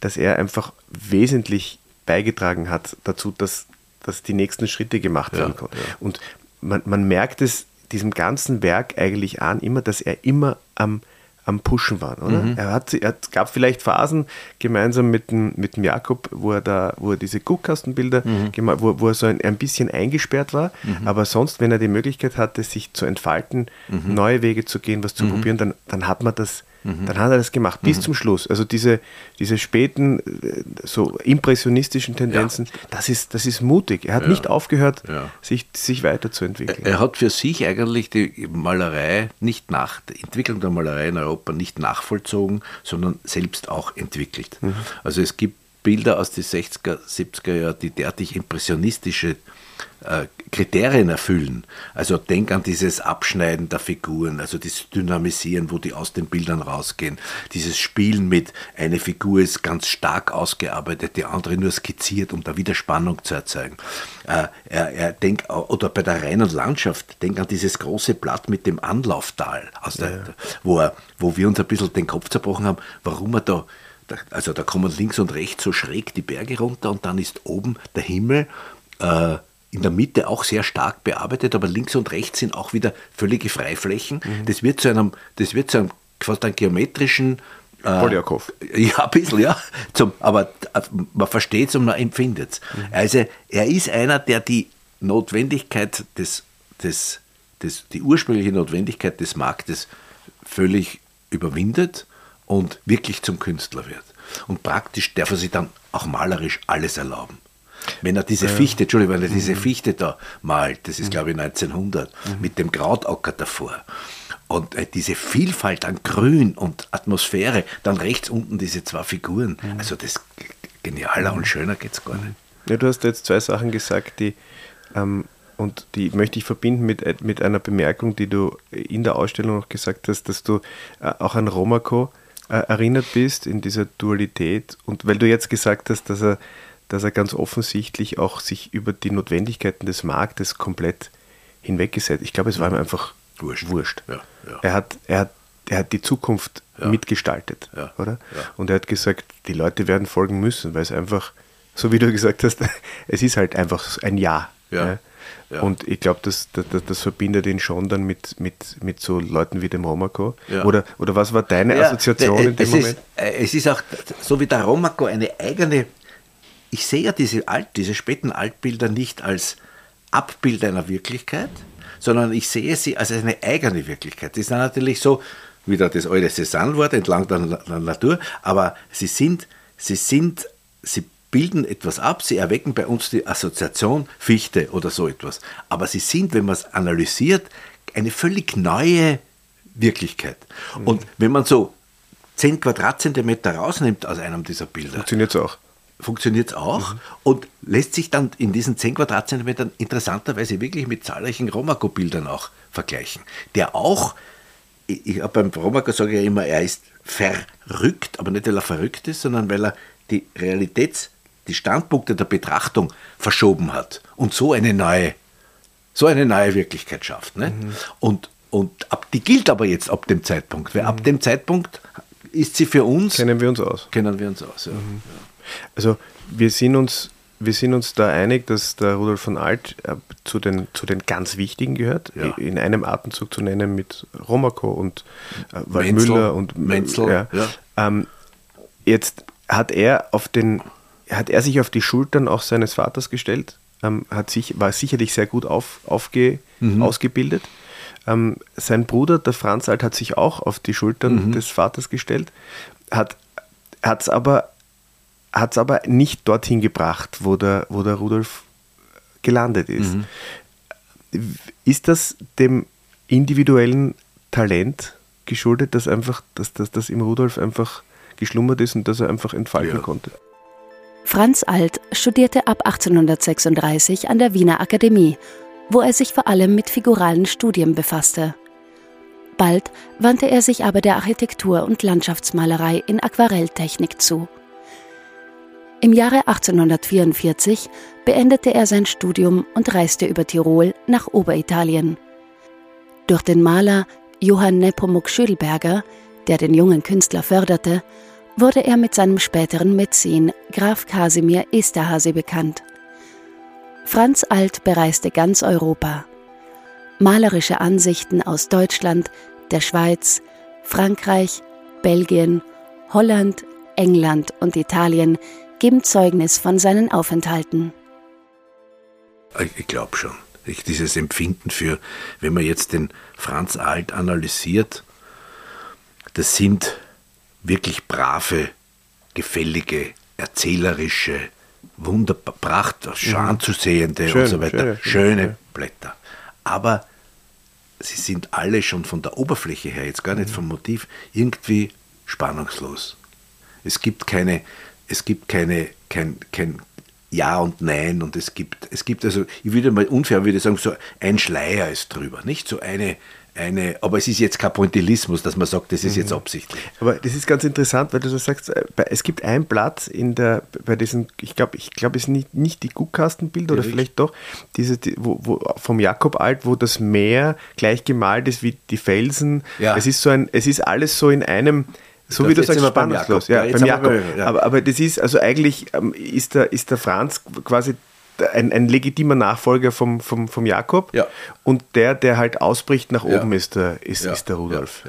dass er einfach wesentlich beigetragen hat dazu, dass, dass die nächsten Schritte gemacht werden konnten. Und man, man merkt es diesem ganzen Werk eigentlich an, immer, dass er immer am, am Pushen war. Oder? Mhm. Er hat, er gab vielleicht Phasen gemeinsam mit dem, mit dem Jakob, wo er da, wo er diese Guckkastenbilder, mhm. wo, wo er so ein, ein bisschen eingesperrt war. Mhm. Aber sonst, wenn er die Möglichkeit hatte, sich zu entfalten, mhm. neue Wege zu gehen, was zu mhm. probieren, dann, dann hat man das Mhm. Dann hat er das gemacht, bis mhm. zum Schluss. Also diese, diese späten, äh, so impressionistischen Tendenzen, ja. das, ist, das ist mutig. Er hat ja. nicht aufgehört, ja. sich, sich weiterzuentwickeln. Er hat für sich eigentlich die Malerei nicht nach, die Entwicklung der Malerei in Europa nicht nachvollzogen, sondern selbst auch entwickelt. Mhm. Also es gibt Bilder aus den 60er, 70er Jahren, die derartig impressionistische äh, Kriterien erfüllen. Also denk an dieses Abschneiden der Figuren, also dieses Dynamisieren, wo die aus den Bildern rausgehen, dieses Spielen mit, eine Figur ist ganz stark ausgearbeitet, die andere nur skizziert, um da wieder Spannung zu erzeugen. Äh, er, er denk, oder bei der reinen Landschaft, denk an dieses große Blatt mit dem Anlauftal, aus der, ja. wo, er, wo wir uns ein bisschen den Kopf zerbrochen haben, warum er da also da kommen links und rechts so schräg die Berge runter und dann ist oben der Himmel äh, in der Mitte auch sehr stark bearbeitet, aber links und rechts sind auch wieder völlige Freiflächen. Mhm. Das wird zu einem, das wird zu einem fast einem geometrischen äh, Poljakov. Ja, ein bisschen, ja. Zum, aber äh, man versteht es und man empfindet es. Mhm. Also er ist einer, der die Notwendigkeit des, des, des, die ursprüngliche Notwendigkeit des Marktes völlig überwindet und wirklich zum Künstler wird. Und praktisch darf er sich dann auch malerisch alles erlauben. Wenn er diese Fichte, Entschuldigung, wenn er diese mhm. Fichte da malt, das ist mhm. glaube ich 1900, mhm. mit dem Krautacker davor. Und äh, diese Vielfalt an Grün und Atmosphäre, dann rechts unten diese zwei Figuren. Also das genialer und schöner geht es gar nicht. Ja, du hast jetzt zwei Sachen gesagt, die ähm, und die möchte ich verbinden mit, äh, mit einer Bemerkung, die du in der Ausstellung noch gesagt hast, dass du äh, auch an Romako äh, erinnert bist in dieser Dualität. Und weil du jetzt gesagt hast, dass er dass er ganz offensichtlich auch sich über die Notwendigkeiten des Marktes komplett hinweggesetzt. Ich glaube, es war ihm einfach wurscht. wurscht. Ja, ja. Er, hat, er, hat, er hat die Zukunft ja. mitgestaltet, oder? Und er hat gesagt, die Leute werden folgen müssen, weil es einfach, so wie du gesagt hast, es ist halt einfach ein Ja. Und ich glaube, das, das, das, verbindet ihn schon dann mit, mit, mit so Leuten wie dem Romako. Oder, oder was war deine Assoziation in dem Moment? Ist, äh, es ist auch, so wie der Romako, eine eigene ich sehe ja diese, Alt, diese späten Altbilder nicht als Abbild einer Wirklichkeit, sondern ich sehe sie als eine eigene Wirklichkeit. Die sind natürlich so, wieder das alte Cézanne-Wort, entlang der, der Natur, aber sie sind, sie sind, sie bilden etwas ab, sie erwecken bei uns die Assoziation Fichte oder so etwas. Aber sie sind, wenn man es analysiert, eine völlig neue Wirklichkeit. Mhm. Und wenn man so 10 Quadratzentimeter rausnimmt aus einem dieser Bilder. Funktioniert es auch funktioniert es auch mhm. und lässt sich dann in diesen 10 Quadratzentimetern interessanterweise wirklich mit zahlreichen Romako-Bildern auch vergleichen. Der auch, ich, ich, beim Romako sage ich ja immer, er ist verrückt, aber nicht weil er verrückt ist, sondern weil er die Realitäts- die Standpunkte der Betrachtung verschoben hat und so eine neue, so eine neue Wirklichkeit schafft. Ne? Mhm. Und, und ab, die gilt aber jetzt ab dem Zeitpunkt, weil mhm. ab dem Zeitpunkt ist sie für uns. Kennen wir uns aus. Kennen wir uns aus, ja. Mhm. Also wir sind uns wir sind uns da einig, dass der Rudolf von Alt äh, zu, den, zu den ganz Wichtigen gehört, ja. in einem Atemzug zu nennen mit Romako und äh, Waldmüller und Menzel. Ja. Ja. Ähm, jetzt hat er auf den hat er sich auf die Schultern auch seines Vaters gestellt, ähm, hat sich, war sicherlich sehr gut auf, aufge, mhm. ausgebildet. Ähm, sein Bruder, der Franz Alt, hat sich auch auf die Schultern mhm. des Vaters gestellt, hat es aber, hat's aber nicht dorthin gebracht, wo der, wo der Rudolf gelandet ist. Mhm. Ist das dem individuellen Talent geschuldet, dass einfach, dass, dass das im Rudolf einfach geschlummert ist und dass er einfach entfalten ja. konnte? Franz Alt studierte ab 1836 an der Wiener Akademie, wo er sich vor allem mit figuralen Studien befasste. Bald wandte er sich aber der Architektur und Landschaftsmalerei in Aquarelltechnik zu. Im Jahre 1844 beendete er sein Studium und reiste über Tirol nach Oberitalien. Durch den Maler Johann Nepomuk Schödelberger, der den jungen Künstler förderte, wurde er mit seinem späteren Mäzen Graf Kasimir Esterhazy bekannt. Franz Alt bereiste ganz Europa. Malerische Ansichten aus Deutschland, der Schweiz, Frankreich, Belgien, Holland, England und Italien geben Zeugnis von seinen Aufenthalten. Ich glaube schon. Ich, dieses Empfinden für, wenn man jetzt den Franz Alt analysiert, das sind wirklich brave, gefällige, erzählerische, schön mhm. anzusehende schön, und so weiter, schöne, schöne ja. Blätter. Aber sie sind alle schon von der Oberfläche her, jetzt gar nicht mhm. vom Motiv, irgendwie spannungslos. Es gibt keine, es gibt keine, kein, kein Ja und Nein und es gibt, es gibt also, ich würde mal unfair würde sagen, so ein Schleier ist drüber, nicht so eine, eine, aber es ist jetzt kein Pointillismus, dass man sagt, das ist jetzt mhm. absichtlich. Aber das ist ganz interessant, weil du so sagst, äh, es gibt ein Blatt in der, bei diesen, ich glaube, ich glaube, es ist nicht, nicht die Guckkastenbilder oder vielleicht doch, diese, die, wo, wo, vom Jakob Alt, wo das Meer gleich gemalt ist wie die Felsen. Ja. Es ist so ein, es ist alles so in einem, so wie du sagst, spannungslos. Ja, beim Jakob. Ja. Aber, aber das ist, also eigentlich ähm, ist, der, ist der Franz quasi ein, ein legitimer Nachfolger vom, vom, vom Jakob. Ja. Und der, der halt ausbricht nach oben, ja. ist, der, ist, ja. ist der Rudolf.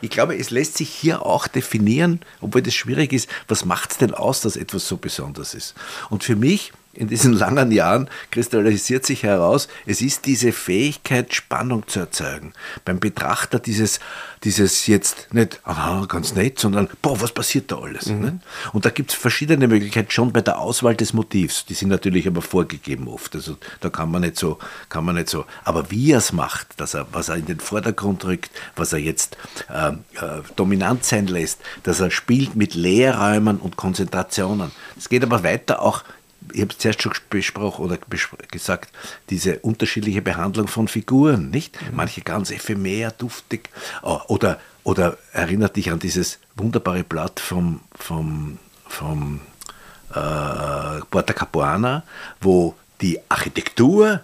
Ich glaube, es lässt sich hier auch definieren, obwohl das schwierig ist, was macht es denn aus, dass etwas so besonders ist. Und für mich in diesen langen Jahren kristallisiert sich heraus, es ist diese Fähigkeit, Spannung zu erzeugen. Beim Betrachter dieses, dieses jetzt nicht, aha, ganz nett, sondern, boah, was passiert da alles? Mhm. Ne? Und da gibt es verschiedene Möglichkeiten schon bei der Auswahl des Motivs. Die sind natürlich aber vorgegeben oft. Also da kann man nicht so, kann man nicht so. Aber wie er es macht, dass er, was er in den Vordergrund rückt, was er jetzt äh, äh, dominant sein lässt, dass er spielt mit Leerräumen und Konzentrationen. Es geht aber weiter auch ich habe es zuerst schon besprochen oder gesagt, diese unterschiedliche Behandlung von Figuren, nicht? Manche ganz ephemer, duftig. Oder, oder erinnert dich an dieses wunderbare Blatt vom, vom, vom äh, Porta Capuana, wo die Architektur,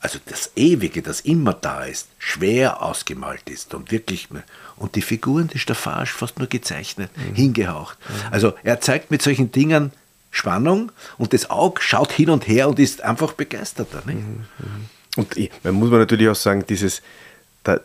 also das Ewige, das immer da ist, schwer ausgemalt ist und wirklich. Und die Figuren, die Staffage fast nur gezeichnet, mhm. hingehaucht. Mhm. Also er zeigt mit solchen Dingen Spannung und das Auge schaut hin und her und ist einfach begeisterter. Nicht? Mhm, mhm. Und man muss man natürlich auch sagen, dieses,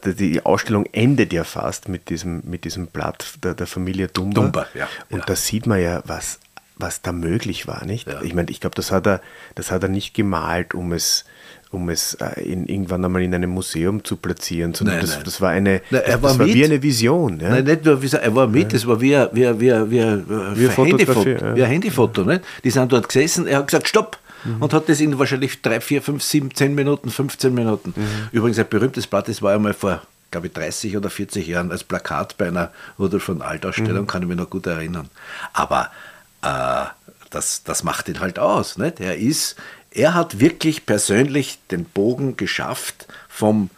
die Ausstellung endet ja fast mit diesem, mit diesem Blatt der, der Familie Dumba. Dumba ja, und ja. da sieht man ja, was, was da möglich war, nicht? Ja. Ich meine, ich glaube, das hat er, das hat er nicht gemalt, um es, um es äh, in, irgendwann einmal in einem Museum zu platzieren, sondern nein, das, nein. das, war eine, nein, das, war, das war wie eine Vision. Ja? Nein, nicht nur, er war mit, das war wie, wie, wie, wie, wie, ein Handyfoto. Ja. Wie ein Handyfoto nicht? Die sind dort gesessen, er hat gesagt, stopp! Mhm. Und hat das in wahrscheinlich drei, vier, fünf, sieben, zehn Minuten, 15 Minuten. Mhm. Übrigens ein berühmtes Blatt, das war einmal vor glaube ich, 30 oder 40 Jahren als Plakat bei einer Rudolf von Alt-Ausstellung, mhm. kann ich mich noch gut erinnern. Aber äh, das, das macht ihn halt aus. Nicht? Er ist, er hat wirklich persönlich den Bogen geschafft vom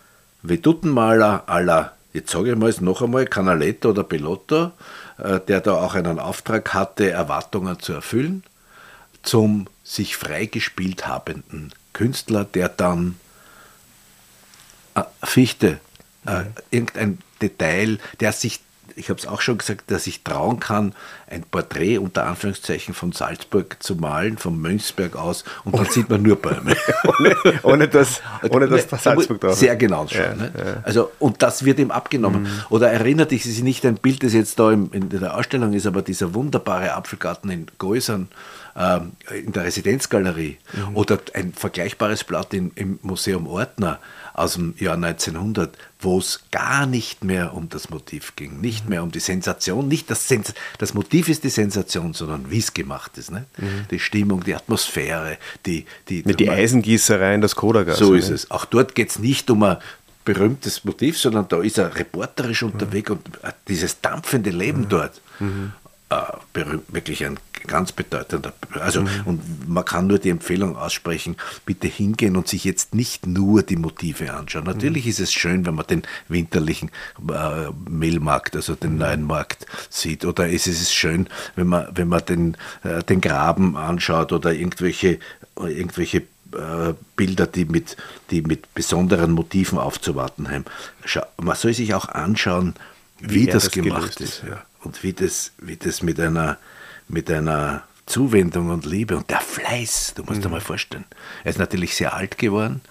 Veduttenmaler aller, jetzt sage ich mal es noch einmal, Canaletto oder Pelotto, äh, der da auch einen Auftrag hatte, Erwartungen zu erfüllen, zum sich freigespielt habenden Künstler, der dann äh, Fichte, äh, irgendein Detail, der sich ich habe es auch schon gesagt, dass ich trauen kann, ein Porträt unter Anführungszeichen von Salzburg zu malen, vom Mönchsberg aus, und dann sieht man nur Bäume. ohne, ohne, dass, ohne dass da Salzburg drauf Sehr genau schon. Ja, ne? ja. Also, und das wird ihm abgenommen. Mhm. Oder erinnert dich sich nicht ein Bild, das jetzt da im, in der Ausstellung ist, aber dieser wunderbare Apfelgarten in Gäusern, ähm, in der Residenzgalerie mhm. oder ein vergleichbares Blatt in, im Museum Ortner aus dem Jahr 1900, wo es gar nicht mehr um das Motiv ging, nicht mehr um die Sensation, nicht das, Sens das Motiv ist die Sensation, sondern wie es gemacht ist. Ne? Mhm. Die Stimmung, die Atmosphäre, die... die Mit die Eisengießerei in das Kodagas. So ne? ist es. Auch dort geht es nicht um ein berühmtes Motiv, sondern da ist er reporterisch unterwegs mhm. und dieses dampfende Leben mhm. dort. Mhm. Äh, wirklich ein ganz bedeutender. Also, mhm. und man kann nur die Empfehlung aussprechen, bitte hingehen und sich jetzt nicht nur die Motive anschauen. Natürlich mhm. ist es schön, wenn man den winterlichen äh, Mehlmarkt, also den neuen Markt sieht. Oder ist es ist schön, wenn man, wenn man den, äh, den Graben anschaut oder irgendwelche, irgendwelche äh, Bilder, die mit, die mit besonderen Motiven aufzuwarten haben. Man soll sich auch anschauen, wie, wie das, das, gemacht ist. Ja und wie das, wie das mit einer, mit einer Zuwendung und Liebe und der Fleiß, du musst mhm. dir mal vorstellen. Er ist natürlich sehr alt geworden.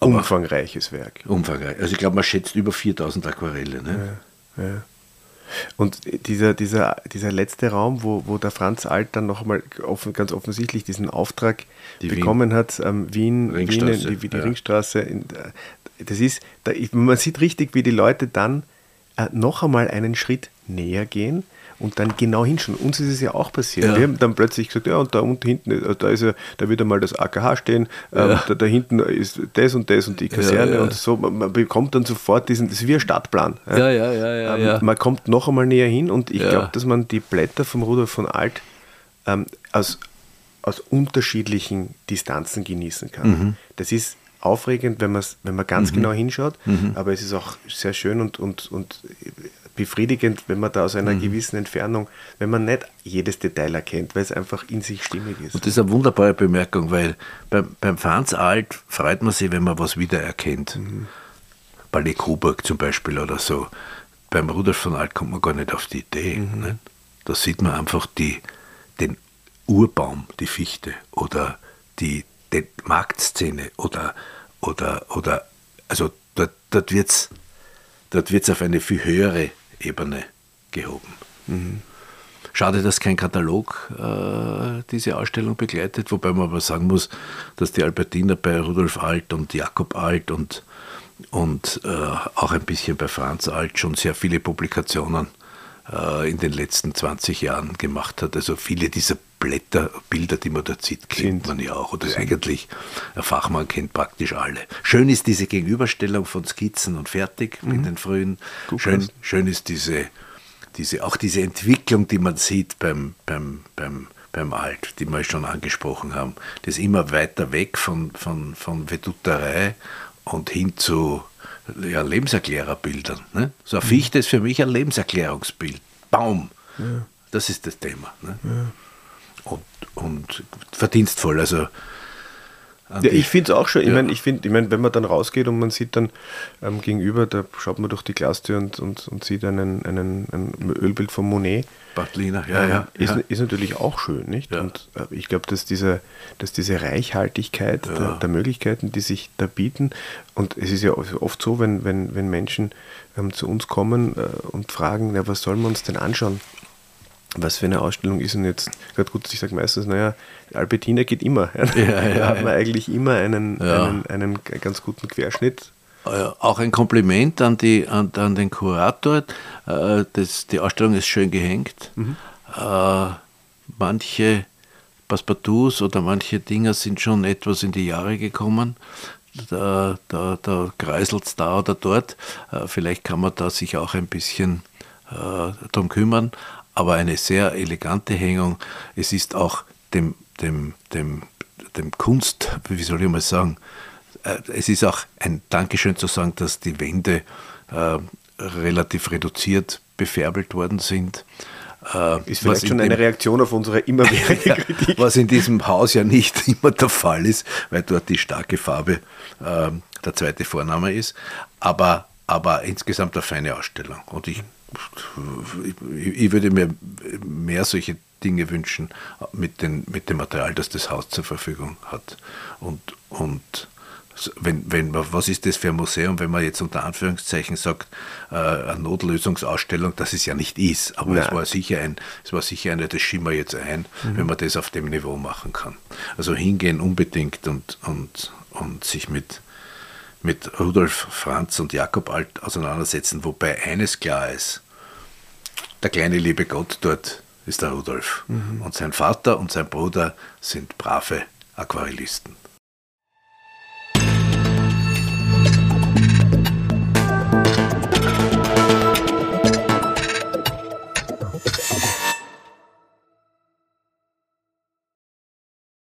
Umfangreiches Werk. Umfangreich. Also ich glaube, man schätzt über 4000 Aquarelle. Ne? Ja, ja. Und dieser, dieser, dieser letzte Raum, wo, wo der Franz Alt dann nochmal offen, ganz offensichtlich diesen Auftrag die bekommen Wien. hat, ähm, Wien, Wien, die, die ja. Ringstraße, in, das ist, da, man sieht richtig, wie die Leute dann äh, noch einmal einen Schritt näher gehen und dann genau hinschauen. Uns ist es ja auch passiert. Ja. Wir haben dann plötzlich gesagt, ja, und da unten hinten, äh, da ist ja, da wird einmal das AKH stehen, ähm, ja. da, da, hinten ist das und das und die Kaserne ja, und so. Man, man, bekommt dann sofort diesen, das ist wie ein Stadtplan. Ja, ja, ja, ja, ähm, Man kommt noch einmal näher hin und ich glaube, dass man die Blätter vom Rudolf von Alt ähm, aus, aus unterschiedlichen Distanzen genießen kann. Mhm. Das ist aufregend, wenn, wenn man ganz mhm. genau hinschaut, mhm. aber es ist auch sehr schön und, und, und befriedigend, wenn man da aus einer mhm. gewissen Entfernung, wenn man nicht jedes Detail erkennt, weil es einfach in sich stimmig ist. Und das ist eine wunderbare Bemerkung, weil beim, beim Franz Alt freut man sich, wenn man was wiedererkennt. Mhm. Ballet Coburg zum Beispiel oder so. Beim Rudolf von Alt kommt man gar nicht auf die Idee. Mhm. Ne? Da sieht man einfach die, den Urbaum, die Fichte oder die, die Marktszene oder oder, oder also dort, dort wird es dort wird's auf eine viel höhere Ebene gehoben. Mhm. Schade, dass kein Katalog äh, diese Ausstellung begleitet, wobei man aber sagen muss, dass die Albertiner bei Rudolf Alt und Jakob Alt und, und äh, auch ein bisschen bei Franz Alt schon sehr viele Publikationen äh, in den letzten 20 Jahren gemacht hat. Also viele dieser Blätter, Bilder, die man dort sieht, kennt man ja auch. Oder eigentlich, ein Fachmann kennt praktisch alle. Schön ist diese Gegenüberstellung von Skizzen und Fertig mhm. in den frühen. schön, schön ist diese, diese, auch diese Entwicklung, die man sieht beim, beim, beim, beim Alt, die wir schon angesprochen haben. Das ist immer weiter weg von, von, von Vedutterei und hin zu ja, Lebenserklärerbildern. Ne? So eine mhm. Fichte ist für mich ein Lebenserklärungsbild. Baum. Ja. Das ist das Thema. Ne? Ja und, verdienstvoll. Also ja, ich finde es auch schon. Ich ja. meine, ich ich mein, wenn man dann rausgeht und man sieht dann ähm, gegenüber, da schaut man durch die Glastür und, und, und sieht einen, einen, ein Ölbild von Monet. Bartliner, ja, ja, ist, ja. ist natürlich auch schön, nicht? Ja. Und äh, ich glaube, dass diese, dass diese Reichhaltigkeit der, der, Möglichkeiten, die sich da bieten, und es ist ja oft so, wenn, wenn, wenn Menschen ähm, zu uns kommen äh, und fragen, na, was sollen wir uns denn anschauen? Was für eine Ausstellung ist denn jetzt, gerade gut, ich sage meistens, naja, Albertina geht immer. Ja, ja, da hat man eigentlich immer einen, einen, einen ganz guten Querschnitt. Auch ein Kompliment an, die, an, an den Kurator. Äh, das, die Ausstellung ist schön gehängt. Mhm. Äh, manche Passepartouts oder manche Dinger sind schon etwas in die Jahre gekommen. Da, da, da kreiselt es da oder dort. Äh, vielleicht kann man da sich auch ein bisschen darum kümmern aber eine sehr elegante Hängung. Es ist auch dem, dem, dem, dem Kunst, wie soll ich mal sagen, äh, es ist auch ein Dankeschön zu sagen, dass die Wände äh, relativ reduziert befärbelt worden sind. Äh, ist vielleicht schon eine Reaktion auf unsere immerwährende Kritik. Was in diesem Haus ja nicht immer der Fall ist, weil dort die starke Farbe äh, der zweite Vorname ist. Aber, aber insgesamt eine feine Ausstellung. Und ich, ich würde mir mehr solche Dinge wünschen mit, den, mit dem Material, das das Haus zur Verfügung hat. Und, und wenn, wenn man, was ist das für ein Museum, wenn man jetzt unter Anführungszeichen sagt, äh, eine Notlösungsausstellung, dass es ja nicht ist. Aber es war sicher ein, es war sicher eine, das schimmer jetzt ein, mhm. wenn man das auf dem Niveau machen kann. Also hingehen unbedingt und, und, und sich mit, mit Rudolf Franz und Jakob Alt auseinandersetzen, wobei eines klar ist, der kleine liebe Gott dort ist der Rudolf. Mhm. Und sein Vater und sein Bruder sind brave Aquarellisten.